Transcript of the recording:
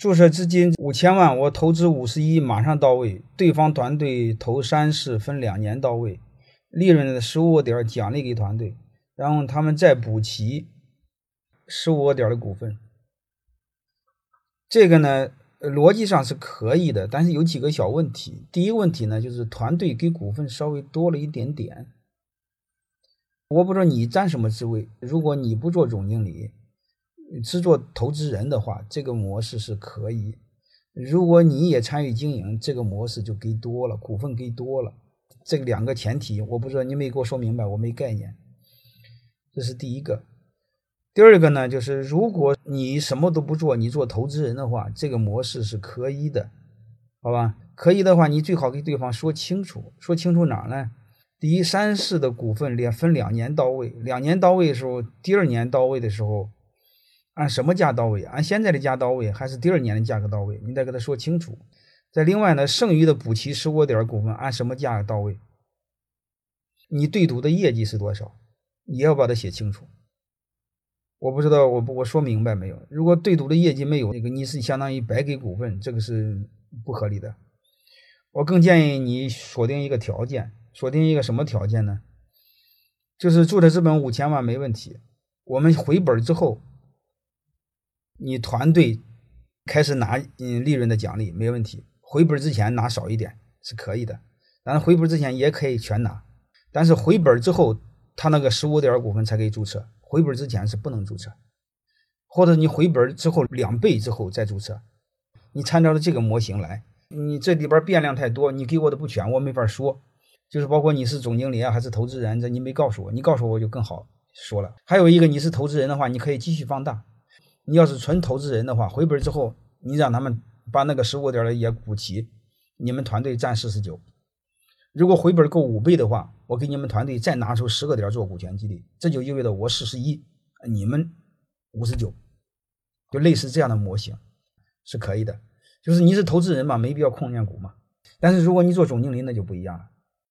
注册资金五千万，我投资五十一，马上到位。对方团队投三十，分两年到位，利润的十五个点奖励给团队，然后他们再补齐十五个点的股份。这个呢，逻辑上是可以的，但是有几个小问题。第一个问题呢，就是团队给股份稍微多了一点点。我不知道你占什么职位，如果你不做总经理。是做投资人的话，这个模式是可以；如果你也参与经营，这个模式就给多了，股份给多了。这两个前提，我不知道你没给我说明白，我没概念。这是第一个。第二个呢，就是如果你什么都不做，你做投资人的话，这个模式是可以的，好吧？可以的话，你最好给对方说清楚，说清楚哪儿呢？第一，三世的股份连分两年到位，两年到位的时候，第二年到位的时候。按什么价到位？按现在的价到位，还是第二年的价格到位？你得给他说清楚。再另外呢，剩余的补齐十五点股份按什么价到位？你对赌的业绩是多少？你要把它写清楚。我不知道，我我说明白没有？如果对赌的业绩没有，那个你是相当于白给股份，这个是不合理的。我更建议你锁定一个条件，锁定一个什么条件呢？就是注册资本五千万没问题，我们回本之后。你团队开始拿嗯利润的奖励没问题，回本之前拿少一点是可以的，但是回本之前也可以全拿，但是回本之后他那个十五点股份才可以注册，回本之前是不能注册，或者你回本之后两倍之后再注册，你参照着这个模型来，你这里边变量太多，你给我的不全，我没法说，就是包括你是总经理啊还是投资人，这你没告诉我，你告诉我就更好说了。还有一个你是投资人的话，你可以继续放大。你要是纯投资人的话，回本之后，你让他们把那个十五点的也补齐，你们团队占四十九。如果回本够五倍的话，我给你们团队再拿出十个点做股权激励，这就意味着我四十一，你们五十九，就类似这样的模型是可以的。就是你是投资人嘛，没必要控荐股嘛。但是如果你做总经理，那就不一样了。